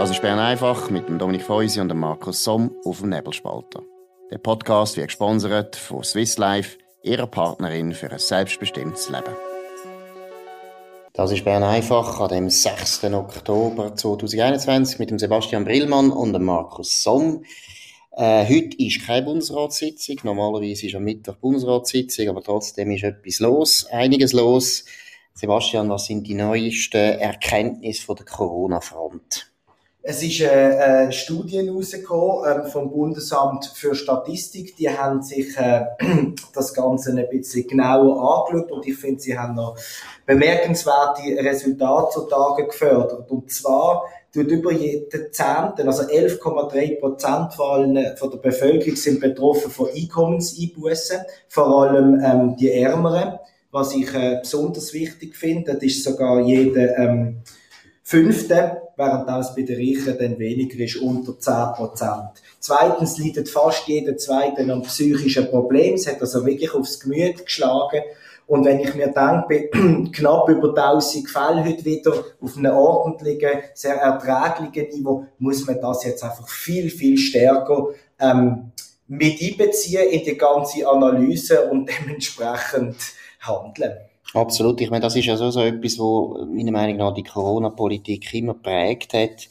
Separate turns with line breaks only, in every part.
Das ist Bern einfach mit dem Dominik Feusi und dem Markus Somm auf dem Nebelspalter. Der Podcast wird gesponsert von Swiss Life, ihrer Partnerin für ein selbstbestimmtes Leben. Das ist Bern einfach an dem 6. Oktober 2021 mit dem Sebastian Brillmann und dem Markus Somm. Äh, heute ist keine Bundesratssitzung. Normalerweise ist am Mittwoch Bundesratssitzung, aber trotzdem ist etwas los, einiges los. Sebastian, was sind die neuesten Erkenntnisse von der Corona-Front?
Es ist eine, Studie rausgekommen ähm, vom Bundesamt für Statistik. Die haben sich äh, das Ganze ein bisschen genauer angeschaut und ich finde, sie haben noch bemerkenswerte Resultate zutage gefördert. Und zwar tut über jeden Zehnten, also 11,3 Prozent von der Bevölkerung sind betroffen von Einkommenseinbußen, vor allem ähm, die Ärmeren. Was ich äh, besonders wichtig finde, das ist sogar jeder ähm, Fünfte, während das bei den Reichen dann weniger ist, unter 10 Prozent. Zweitens leidet fast jeder Zweite an psychischen Problemen. Es hat also wirklich aufs Gemüt geschlagen. Und wenn ich mir denke, knapp über 1000 Fällen heute wieder auf einem ordentlichen, sehr erträglichen Niveau, muss man das jetzt einfach viel, viel stärker ähm, mit einbeziehen in die ganze Analyse und dementsprechend handeln.
Absolut. Ich meine, das ist ja so, so etwas, wo meiner Meinung nach die Corona-Politik immer prägt hat,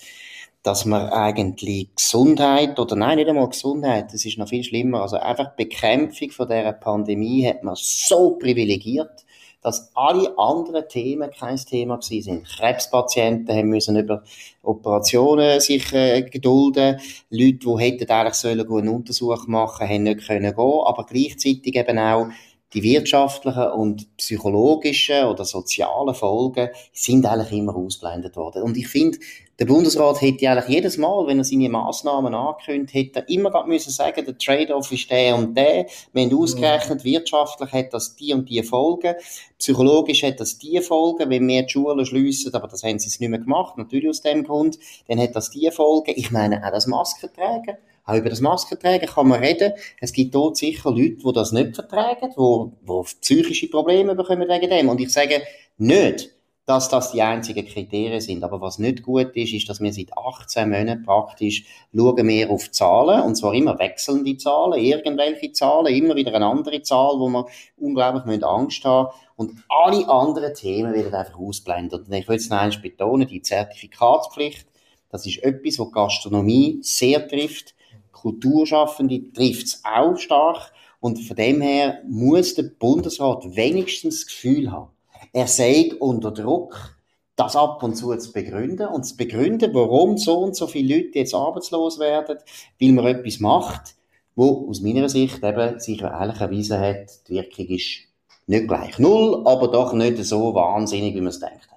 dass man eigentlich Gesundheit, oder nein, nicht einmal Gesundheit, das ist noch viel schlimmer, also einfach Bekämpfung von dieser Pandemie hat man so privilegiert, dass alle anderen Themen kein Thema gewesen sind. Krebspatienten haben müssen über Operationen sich äh, gedulden. Leute, die hätten eigentlich sollen einen Untersuch machen, haben nicht können gehen, aber gleichzeitig eben auch die wirtschaftlichen und psychologischen oder sozialen Folgen sind eigentlich immer ausblendet worden. Und ich finde, der Bundesrat hätte eigentlich jedes Mal, wenn er seine Massnahmen ankündigt, hätte er immer müssen sagen, der Trade-off ist der und der. Wir haben ausgerechnet, wirtschaftlich hat das die und die Folgen, psychologisch hat das die Folgen, wenn wir die Schulen schliessen, aber das haben sie es nicht mehr gemacht, natürlich aus dem Grund, dann hat das die Folgen. Ich meine, auch das Masken tragen auch über das Maskentragen kann man reden. Es gibt dort sicher Leute, die das nicht vertragen, die, die psychische Probleme bekommen wegen dem. Und ich sage nicht, dass das die einzigen Kriterien sind. Aber was nicht gut ist, ist, dass wir seit 18 Monaten praktisch schauen wir auf Zahlen, und zwar immer wechselnde Zahlen, irgendwelche Zahlen, immer wieder eine andere Zahl, wo wir unglaublich Angst haben und alle anderen Themen werden einfach ausblenden. Und ich will es noch einmal betonen, die Zertifikatspflicht, das ist etwas, was Gastronomie sehr trifft. Kulturschaffende trifft es auch stark. Und von dem her muss der Bundesrat wenigstens das Gefühl haben, er sei unter Druck, das ab und zu zu begründen und zu begründen, warum so und so viele Leute jetzt arbeitslos werden, weil man etwas macht, wo aus meiner Sicht eben sich eigentlich erwiesen hat, die Wirkung ist nicht gleich null, aber doch nicht so wahnsinnig, wie man es denkt.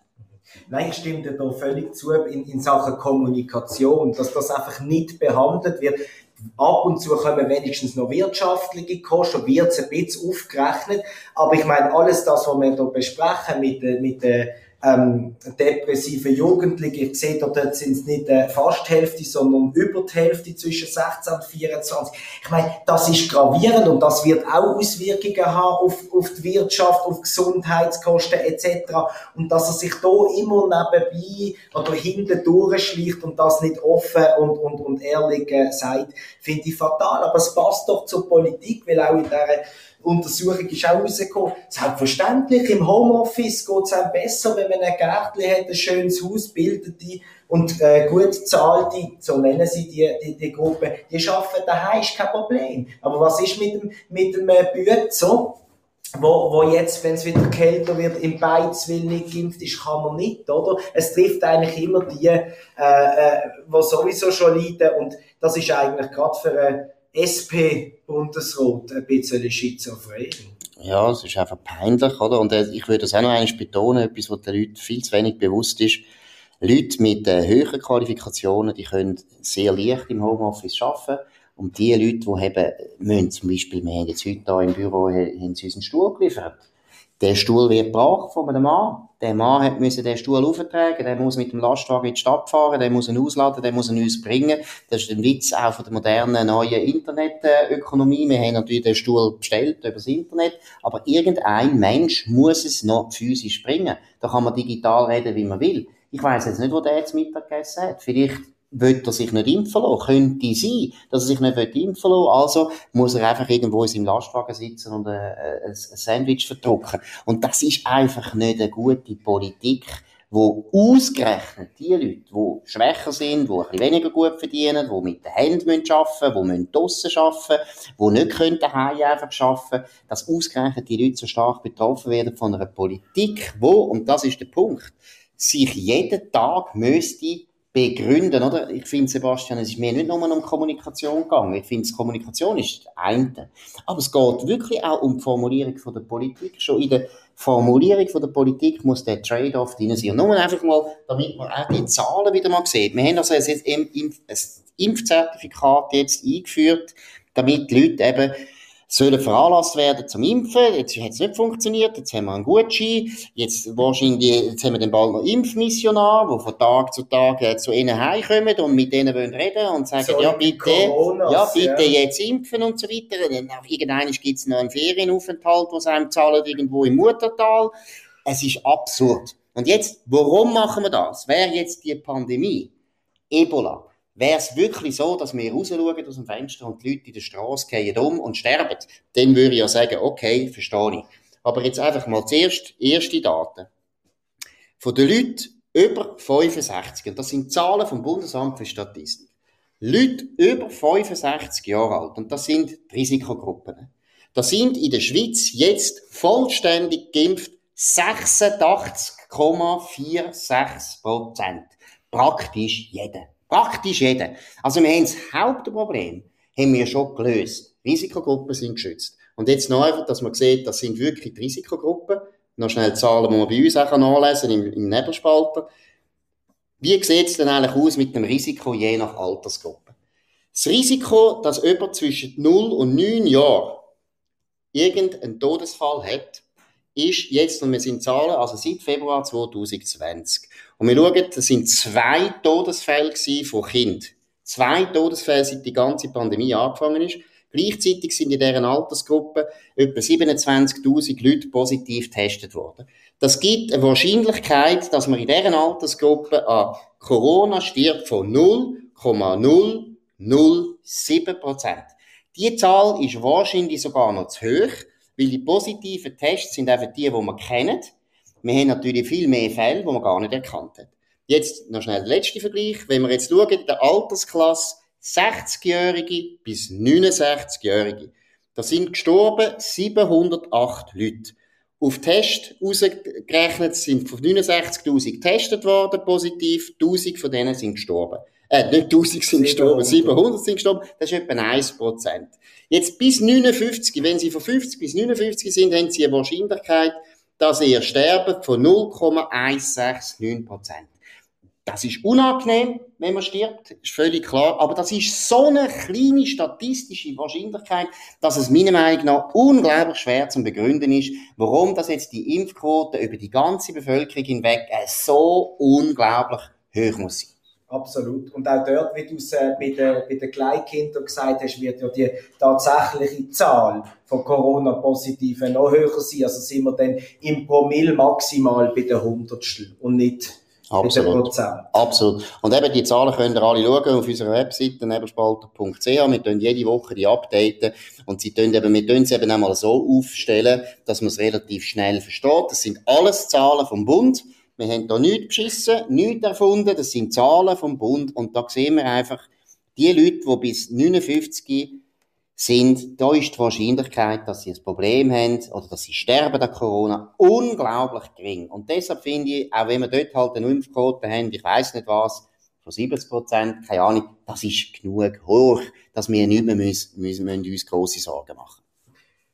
Nein, ich stimme dir da völlig zu in, in Sachen Kommunikation, dass das einfach nicht behandelt wird. Ab und zu kommen wenigstens noch wirtschaftliche Kosten, wird es ein bisschen aufgerechnet. Aber ich meine, alles das, was wir hier besprechen mit, mit der ähm, depressive Jugendliche. Ich sehe, dort sind es nicht äh, fast die Hälfte, sondern über die Hälfte zwischen 16 und 24. Ich meine, das ist gravierend und das wird auch Auswirkungen haben auf, auf die Wirtschaft, auf Gesundheitskosten etc. Und dass er sich da immer nebenbei oder hinten durchschleicht und das nicht offen und, und, und ehrlich äh, sagt, finde ich fatal. Aber es passt doch zur Politik, weil auch in dieser Untersuchung ist auch rausgekommen. Selbstverständlich, im Homeoffice geht es einem besser, wenn man ein Gärtchen hat, ein schönes Haus, bildete und äh, gut zahlte, so nennen sie die, die, die Gruppe, die arbeiten daheim, ist kein Problem. Aber was ist mit dem, mit dem äh, wo, wo jetzt, wenn es wieder kälter wird, im Beizwil nicht geimpft ist, kann man nicht, oder? Es trifft eigentlich immer die, äh, äh, die sowieso schon leiden und das ist eigentlich gerade für eine SP-Bundesrat ein bisschen schizophren.
Ja, es ist einfach peinlich, oder? Und äh, ich würde das auch noch einmal betonen, etwas, was den Leuten viel zu wenig bewusst ist. Leute mit äh, höheren Qualifikationen, die können sehr leicht im Homeoffice arbeiten. Und die Leute, die haben, müssen zum Beispiel, wir haben jetzt heute hier im Büro, haben sie uns einen Stuhl geliefert. Der Stuhl wird gebracht von einem Mann. Der Mann hat müssen den Stuhl auftragen, der muss mit dem Lastwagen in die Stadt fahren, der muss ihn ausladen, der muss ihn uns bringen. Das ist ein Witz auch von der modernen neuen Internetökonomie. Wir haben natürlich den Stuhl bestellt über das Internet, aber irgendein Mensch muss es noch physisch bringen. Da kann man digital reden, wie man will. Ich weiß jetzt nicht, wo der jetzt Mittag gegessen hat. Vielleicht will er sich nicht impfen lassen. Könnte sein, dass er sich nicht impfen lassen Also muss er einfach irgendwo in seinem Lastwagen sitzen und ein, ein Sandwich verdrucken. Und das ist einfach nicht eine gute Politik wo ausgerechnet die Leute, die schwächer sind, die ein bisschen weniger gut verdienen, die mit den Händen arbeiten müssen, die draussen arbeiten die nicht können daheim einfach arbeiten dass ausgerechnet die Leute so stark betroffen werden von einer Politik, wo, und das ist der Punkt, sich jeden Tag müsste begründen, oder? Ich finde, Sebastian, es ist mir nicht nur um Kommunikation gegangen. Ich finde, Kommunikation ist das eine. Aber es geht wirklich auch um die Formulierung von der Politik. Schon in der Formulierung von der Politik muss der Trade-off drin sein. Und nur einfach mal, damit man auch die Zahlen wieder mal sieht. Wir haben also ein Impfzertifikat jetzt eingeführt, damit die Leute eben sollen veranlasst werden zum Impfen. Jetzt hat es nicht funktioniert, jetzt haben wir einen Gutschein, jetzt wahrscheinlich, jetzt haben wir dann bald noch Impfmissionar, die von Tag zu Tag äh, zu ihnen heimkommen und mit denen wollen reden und sagen, so ja bitte, Coronas, ja bitte ja. jetzt impfen und so weiter. Und irgendwann gibt es noch einen Ferienaufenthalt, wo sie einem zahlen, irgendwo im Muttertal. Es ist absurd. Und jetzt, warum machen wir das? Wer jetzt die Pandemie? Ebola. Wäre es wirklich so, dass wir rausschauen aus dem Fenster und die Leute in der Straße gehen um und sterben, dann würde ich ja sagen, okay, verstehe ich. Aber jetzt einfach mal zuerst erste Daten. Von den Leuten über 65, und das sind Zahlen vom Bundesamt für Statistik. Leute über 65 Jahre alt, und das sind die Risikogruppen. Da sind in der Schweiz jetzt vollständig geimpft 86,46 Prozent. Praktisch jeder. Praktisch jeder. Also wir haben das Hauptproblem haben wir schon gelöst. Risikogruppen sind geschützt. Und jetzt noch einfach, dass man sieht, das sind wirklich die Risikogruppen. Noch schnell Zahlen, die man bei uns auch nachlesen im, im Nebelspalter. Wie sieht es denn eigentlich aus mit dem Risiko je nach Altersgruppe? Das Risiko, dass jemand zwischen 0 und 9 Jahren irgendeinen Todesfall hat, ist jetzt, und wir sind Zahlen, also seit Februar 2020. Und wir schauen, das sind zwei Todesfälle von Kind. Zwei Todesfälle, seit die ganze Pandemie angefangen ist. Gleichzeitig sind in deren Altersgruppe etwa 27.000 Leute positiv getestet worden. Das gibt eine Wahrscheinlichkeit, dass man in deren Altersgruppe an Corona stirbt von 0,007 Prozent. Die Zahl ist wahrscheinlich sogar noch zu hoch, weil die positiven Tests sind einfach die, die man kennt. Wir haben natürlich viel mehr Fälle, die man gar nicht erkannt hat. Jetzt noch schnell der letzte Vergleich. Wenn wir jetzt schauen, in der Altersklasse 60-Jährige bis 69-Jährige, da sind gestorben 708 Leute. Auf Test ausgerechnet sind von 69.000 getestet worden, positiv, 1000 von denen sind gestorben. Äh, nicht 1000 sind gestorben, 700 sind gestorben, das ist etwa 1%. Jetzt bis 59, wenn sie von 50 bis 59 sind, haben sie eine Wahrscheinlichkeit, dass ihr sterbt von 0,169 Das ist unangenehm, wenn man stirbt, ist völlig klar. Aber das ist so eine kleine statistische Wahrscheinlichkeit, dass es meiner Meinung nach unglaublich schwer zu begründen ist, warum das jetzt die Impfquote über die ganze Bevölkerung hinweg so unglaublich hoch muss sein.
Absolut. Und auch dort, wie du es äh, bei den, bei den Kleinkindern gesagt hast, wird ja die tatsächliche Zahl von Corona-Positiven noch höher sein. Also sind wir dann im Promille maximal bei der Hundertstel und nicht
Absolut. Absolut. Und eben die Zahlen könnt ihr alle schauen auf unserer Webseite nebelspalter.ch. Wir tun jede Woche die updaten und sie tun eben, wir tun sie eben einmal so aufstellen, dass man es relativ schnell versteht. Das sind alles Zahlen vom Bund. Wir haben da nichts beschissen, nichts erfunden, das sind Zahlen vom Bund und da sehen wir einfach, die Leute, die bis 59 sind, da ist die Wahrscheinlichkeit, dass sie ein Problem haben oder dass sie sterben an Corona, unglaublich gering. Und deshalb finde ich, auch wenn wir dort halt eine Impfquote haben, ich weiß nicht was, von 70 Prozent, keine Ahnung, das ist genug hoch, dass wir nicht mehr müssen, müssen, müssen uns grosse Sorgen machen.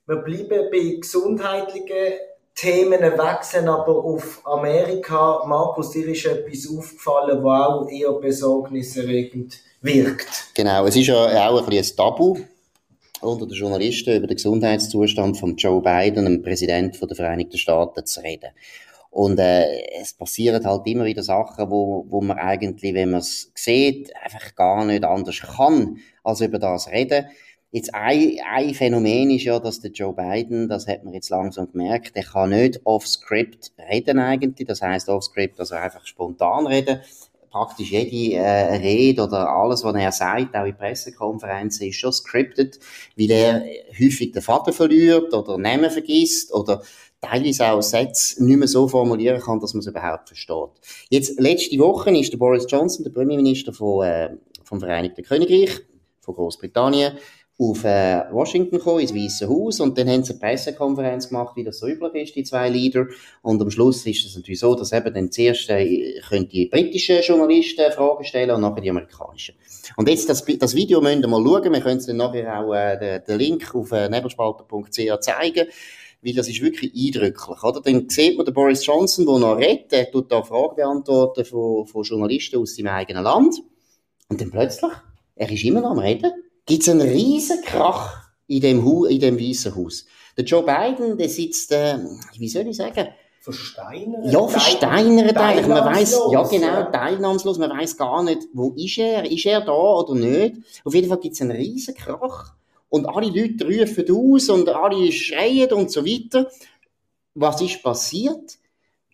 Wir bleiben bei gesundheitlichen Themen wechseln aber auf Amerika. Markus, dir ist etwas aufgefallen, was auch eher besorgniserregend wirkt.
Genau, es ist ja auch ein, bisschen ein Tabu unter den Journalisten über den Gesundheitszustand von Joe Biden, dem Präsident der Vereinigten Staaten, zu reden. Und äh, es passieren halt immer wieder Sachen, wo, wo man eigentlich, wenn man es sieht, einfach gar nicht anders kann, als über das reden. Jetzt ein, ein Phänomen ist ja, dass der Joe Biden, das hat man jetzt langsam gemerkt, der kann nicht off-script reden eigentlich. Das heißt off-script, also einfach spontan reden. praktisch jede äh, Rede oder alles, was er sagt, auch in Pressekonferenzen, ist schon scripted, weil er häufig den Vater verliert oder Namen vergisst oder teilweise auch Sätze nicht mehr so formulieren kann, dass man es überhaupt versteht. Jetzt, letzte Woche ist der Boris Johnson, der Premierminister von, äh, vom Vereinigten Königreich, von Großbritannien, auf äh, Washington gekommen, ins Weiße Haus, und dann haben sie eine Pressekonferenz gemacht, wie das so üblich ist, die zwei Leader. Und am Schluss ist es natürlich so, dass eben dann zuerst äh, können die britischen Journalisten Fragen stellen und nachher die amerikanischen. Und jetzt, das, das Video müsst ihr mal schauen, wir können es dann nachher auch äh, den, den Link auf äh, nebelspalter.ch zeigen weil das ist wirklich eindrücklich, oder? Dann sieht man den Boris Johnson, der noch redet, der tut da Fragen beantworten von, von Journalisten aus seinem eigenen Land. Und dann plötzlich, er ist immer noch am Reden, gibt es einen riesen Krach in dem, Hu in dem Weißen Haus. Der Joe Biden, der sitzt, äh, wie soll ich sagen,
versteinert.
Ja, versteinert eigentlich. Man weiß, ja genau, teilnahmslos. Man weiß gar nicht, wo ist er? Ist er da oder nicht? Auf jeden Fall gibt es einen riesen Krach. Und alle Leute rufen aus und alle schreien und so weiter. Was ist passiert?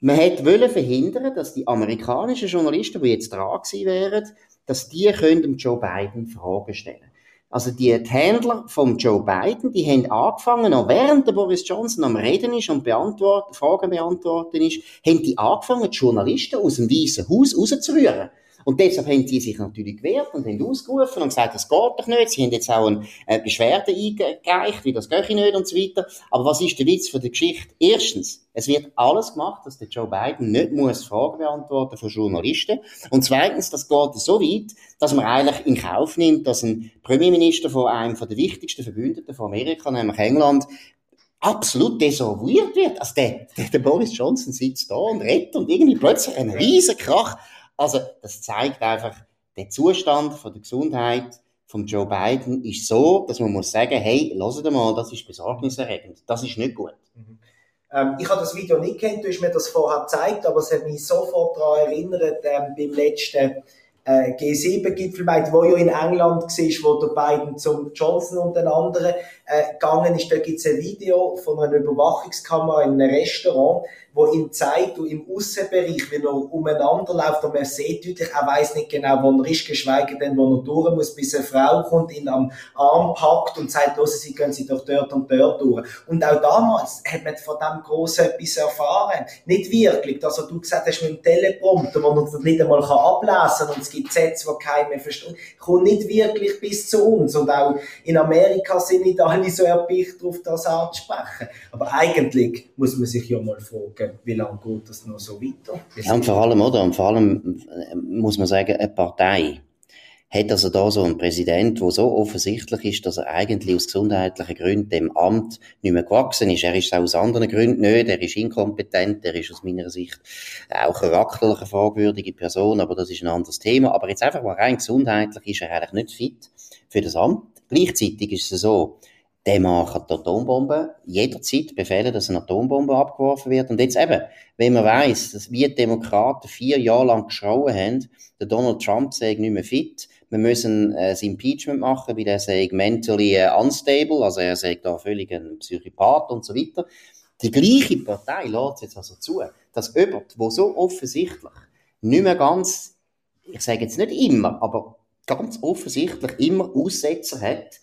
Man wollte verhindern, dass die amerikanischen Journalisten, die jetzt dran gewesen wären, dass die können Joe Biden Fragen stellen also die, Händler von Joe Biden, die haben angefangen, noch während der Boris Johnson am Reden ist und beantworten, Fragen beantworten ist, haben die angefangen, die Journalisten aus dem Weißen Haus rauszurühren. Und deshalb haben sie sich natürlich gewehrt und haben ausgerufen und gesagt, das geht doch nicht. Sie haben jetzt auch eine äh, Beschwerde eingereicht, wie das geht nicht und so weiter. Aber was ist der Witz von der Geschichte? Erstens, es wird alles gemacht, dass der Joe Biden nicht muss Fragen beantworten von Journalisten. Und zweitens, das geht so weit, dass man eigentlich in Kauf nimmt, dass ein Premierminister von einem der wichtigsten Verbündeten von Amerika, nämlich England, absolut desavouiert wird. Also der, der, der Boris Johnson sitzt da und redet und irgendwie plötzlich ein riesen Krach. Also, das zeigt einfach, der Zustand von der Gesundheit von Joe Biden ist so, dass man muss sagen, hey, lasst mal, das ist besorgniserregend. Das ist nicht gut. Mhm.
Ähm, ich habe das Video nicht kennt, du hast mir das vorher gezeigt, aber es hat mich sofort daran erinnert, ähm, beim letzten äh, G7-Gipfel, wo ja in England war, wo der Biden zum Johnson und den anderen äh, gegangen ist. Da gibt es ein Video von einer Überwachungskamera in einem Restaurant, wo ihm zeigt, im Aussenbereich, wie er umeinander läuft und man sieht deutlich, er weiß nicht genau, wo er ist, geschweige denn, wo er durch muss, bis eine Frau kommt, ihn am Arm packt und sagt, los, Sie gehen Sie doch dort und dort durch. Und auch damals hat man von dem Grossen etwas erfahren. Nicht wirklich. Also du gesagt hast mit dem Teleprompter, wo man das nicht einmal ablesen kann und es gibt Sätze, die keiner versteht, kommt nicht wirklich bis zu uns. Und auch in Amerika sind nicht alle so erpicht darauf, das anzusprechen. Aber eigentlich muss man sich ja mal fragen, fragen, wie lange geht das noch so weiter?
Ja, und vor allem, oder? Und vor allem äh, muss man sagen, eine Partei hat also da so einen Präsident, wo so offensichtlich ist, dass er eigentlich aus gesundheitlichen Gründen dem Amt nicht mehr gewachsen ist. Er ist auch aus anderen Gründen nicht, er ist inkompetent, er ist aus meiner Sicht auch charakterlich eine fragwürdige Person, aber das ist ein anderes Thema. Aber jetzt einfach mal rein gesundheitlich ist er eigentlich nicht fit für das Amt. Gleichzeitig ist es so, der kann die Atombombe jederzeit befehlen, dass eine Atombombe abgeworfen wird. Und jetzt eben, wenn man weiss, dass wir Demokraten vier Jahre lang geschrauen haben, der Donald Trump sei nicht mehr fit, wir müssen äh, das Impeachment machen, weil er sei mentally äh, unstable, also er sei da völlig ein Psychopath und so weiter. Die gleiche Partei lässt jetzt also zu, dass jemand, der so offensichtlich nicht mehr ganz, ich sage jetzt nicht immer, aber ganz offensichtlich immer Aussetzer hat,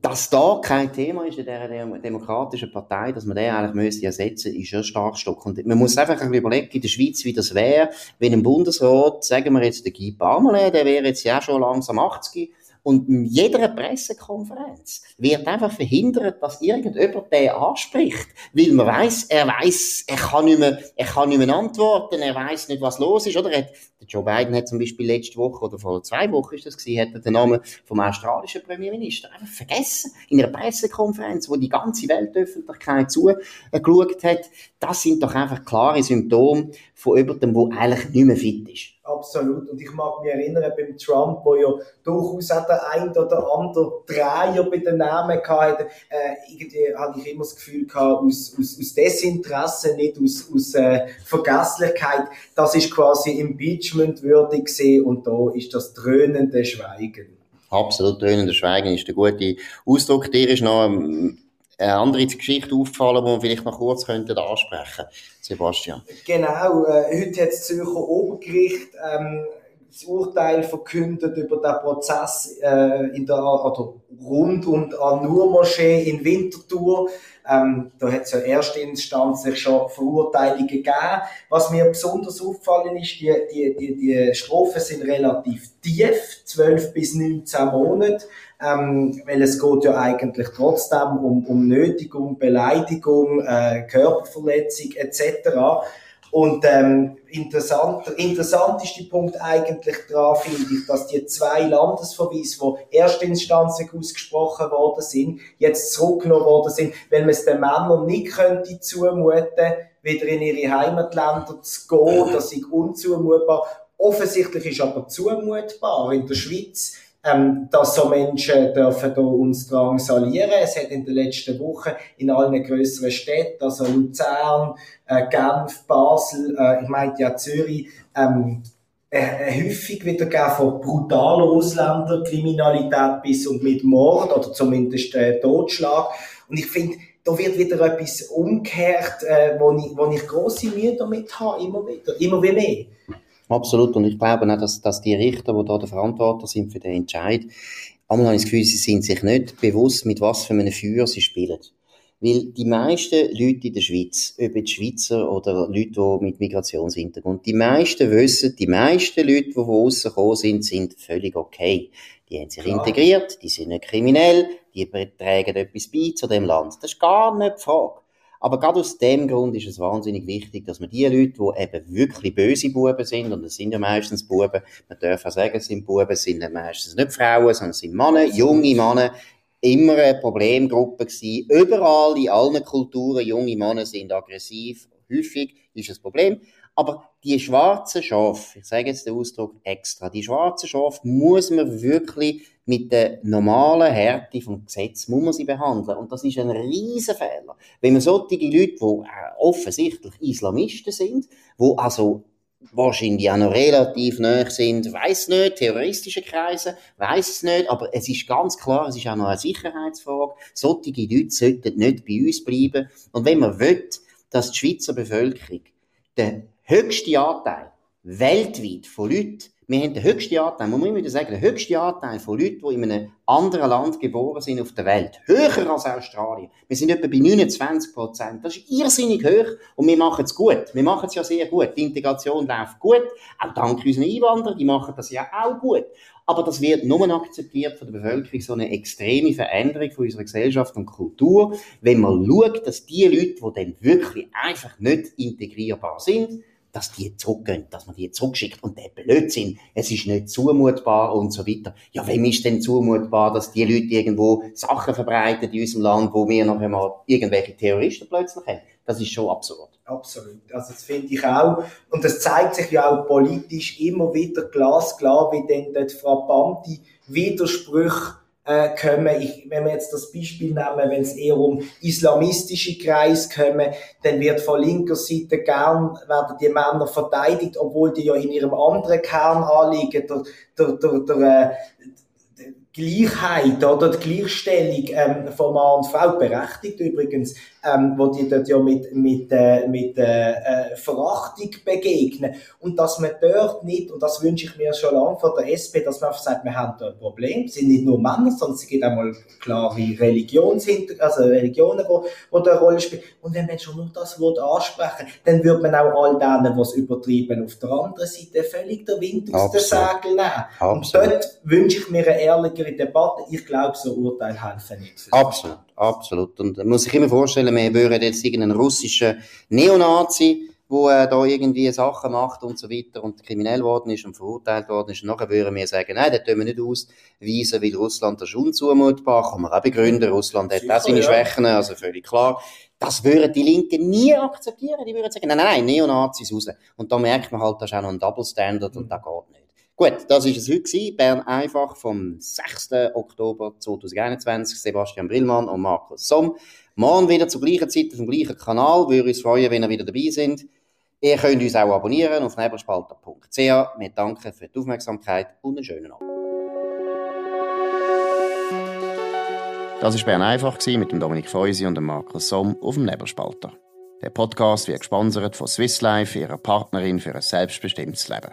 dass da kein Thema ist in dieser demokratischen Partei, dass man den eigentlich müsste ersetzen, ist ja stark Stock. Und man muss einfach ein überlegen, in der Schweiz, wie das wäre, wenn im Bundesrat, sagen wir jetzt, der Guy Parmelin, der wäre jetzt ja schon langsam 80, und in jeder Pressekonferenz wird einfach verhindert, dass irgendjemand den anspricht, weil man weiß, er weiß, er kann nicht mehr, er kann nicht mehr antworten, er weiß nicht, was los ist, oder? Er hat, Joe Biden hat zum Beispiel letzte Woche oder vor zwei Wochen ist das gewesen, hat den Namen vom australischen Premierminister einfach vergessen in einer Pressekonferenz, wo die ganze Weltöffentlichkeit zugeschaut hat. Das sind doch einfach klare Symptome von jemandem, der eigentlich nicht mehr fit ist.
Absolut. Und ich mag mich erinnern, beim Trump, wo ja durchaus auch der ein oder andere Dreier bei den Namen hatte, äh, irgendwie hatte ich immer das Gefühl gehabt, aus, aus, aus Desinteresse, nicht aus, aus äh, Vergesslichkeit, das ist quasi Impeachment würdig gesehen und da ist das dröhnende Schweigen.
Absolut dröhnende Schweigen ist der gute Ausdruck. Dir ist noch eine andere Geschichte aufgefallen, die wir vielleicht noch kurz könnten ansprechen Sebastian.
Genau, äh, heute hat das Zürcher Obergericht ähm, das Urteil verkündet über den Prozess äh, in der, oder rund um die An-Nur-Moschee in Winterthur. Ähm, da hat es ja erstinstanzlich schon Verurteilungen gegeben. Was mir besonders auffallen ist, die, die, die, die Strafen sind relativ tief, 12 bis 19 Monate, ähm, weil es geht ja eigentlich trotzdem um, um Nötigung, Beleidigung, äh, Körperverletzung etc. Und ähm, interessant, der interessanteste Punkt eigentlich daran finde ich, dass die zwei Landesverweise, die erstinstanzlich ausgesprochen worden sind, jetzt zurückgenommen worden sind, weil man es den Männern nicht könnte zumuten, wieder in ihre Heimatländer zu gehen, das ist unzumutbar. Offensichtlich ist aber zumutbar in der Schweiz ähm, dass so Menschen dürfen da uns drangsalieren. Es hat in den letzten Wochen in allen größeren Städten, also Luzern, äh, Genf, Basel, äh, ich meinte ja Zürich, ähm, eine Häufig wieder von brutaler Ausländerkriminalität bis und mit Mord oder zumindest äh, Totschlag. Und ich finde, da wird wieder etwas umgekehrt, äh, wo, ich, wo ich grosse Mühe damit habe, immer wieder, immer wie mehr.
Absolut. Und ich glaube auch, dass, dass die Richter, die da der Verantworter sind für den Entscheid, einmal habe ich das Gefühl, sie sind sich nicht bewusst, mit was für einem Feuer sie spielen. Weil die meisten Leute in der Schweiz, ob jetzt Schweizer oder Leute, die mit Migrationshintergrund, die meisten wissen, die meisten Leute, die von außen gekommen sind, sind völlig okay. Die haben sich Klar. integriert, die sind nicht kriminell, die tragen etwas bei zu dem Land. Das ist gar nicht die Frage. Aber gerade aus dem Grund ist es wahnsinnig wichtig, dass man die Leute, die eben wirklich böse Buben sind, und das sind ja meistens Buben, man darf auch sagen, es sind Buben, es sind meistens nicht Frauen, sondern es sind Männer, junge Männer, immer eine Problemgruppe gewesen. Überall, in allen Kulturen, junge Männer sind aggressiv. Häufig ist das Problem. Aber die schwarzen Schafe, ich sage jetzt den Ausdruck extra, die schwarzen Schafe muss man wirklich mit der normalen Härte vom Gesetz muss man sie behandeln. Und das ist ein Riesenfehler. Wenn man solche Leute, die äh, offensichtlich Islamisten sind, wo also wahrscheinlich auch noch relativ nahe sind, weiß nicht, terroristische Kreise, weiß es nicht, aber es ist ganz klar, es ist auch noch eine Sicherheitsfrage. Solche Leute sollten nicht bei uns bleiben. Und wenn man will, dass die Schweizer Bevölkerung den höchsten Anteil weltweit von Leuten, wir haben den höchsten Anteil, muss man immer wieder sagen, den höchsten Anteil von Leuten, die in einem anderen Land geboren sind auf der Welt. Höher als Australien. Wir sind etwa bei 29 Prozent. Das ist irrsinnig hoch und wir machen es gut. Wir machen es ja sehr gut. Die Integration läuft gut. Auch dank unseren Einwanderern, die machen das ja auch gut. Aber das wird nur akzeptiert von der Bevölkerung, so eine extreme Veränderung von unserer Gesellschaft und Kultur, wenn man schaut, dass die Leute, die dann wirklich einfach nicht integrierbar sind, dass die zurückgehen, dass man die zurückschickt. Und der Blödsinn, es ist nicht zumutbar und so weiter. Ja, wem ist denn zumutbar, dass die Leute irgendwo Sachen verbreiten in unserem Land, wo wir noch einmal irgendwelche Terroristen plötzlich haben? Das ist schon absurd.
Absolut. Also das finde ich auch. Und das zeigt sich ja auch politisch immer wieder glasklar, wie denn dort frappante Widersprüche äh, kommen. Ich, wenn wir jetzt das Beispiel nehmen, wenn es eher um islamistische Kreise kommen, dann wird von linker Seite gern, werden die Männer verteidigt, obwohl die ja in ihrem anderen Kern anliegen, der, der, der, der, Gleichheit oder? Die Gleichstellung ähm, von Mann und Frau berechtigt übrigens, ähm, wo die dort ja mit mit äh, mit äh, äh, Verachtung begegnen. Und dass man dort nicht und das wünsche ich mir schon lange von der SP, dass man einfach sagt, wir haben da ein Problem, es sind nicht nur Männer, sondern es gibt auch mal klare Religionshinter also Religionen, wo, wo da eine Rolle spielen. Und wenn man schon nur das Wort ansprechen, dann wird man auch all denen, was übertrieben auf der anderen Seite völlig der Wind aus den Segeln nehmen. Und dort wünsche ich mir eine ehrliche schwierige Debatte. Ich glaube, so Urteile helfen nicht.
Absolut, absolut. Und man muss sich immer vorstellen, wir würden jetzt irgendeinen russischen Neonazi, wo äh, da irgendwie Sachen macht und so weiter und kriminell worden ist und verurteilt worden ist. Und nachher würden wir sagen, nein, das tun wir nicht ausweisen, weil Russland das ist unzumutbar, kann man auch begründen. Russland hat auch seine ja. Schwächen, also völlig klar. Das würden die Linken nie akzeptieren. Die würden sagen, nein, nein, Neonazis raus. Und da merkt man halt, das ist auch noch ein Double Standard und das geht nicht. Gut, das war es heute. Bern einfach vom 6. Oktober 2021. Sebastian Brillmann und Markus Somm. Morgen wieder zur gleichen Zeit auf dem gleichen Kanal. Würde uns freuen, wenn ihr wieder dabei sind. Ihr könnt uns auch abonnieren auf nebelspalter.ch. Wir danken für die Aufmerksamkeit und einen schönen Abend. Das war Bern einfach mit dem Dominik Feusi und dem Markus Somm auf dem Nebelspalter. Der Podcast wird gesponsert von Swiss Life, ihrer Partnerin für ein selbstbestimmtes Leben.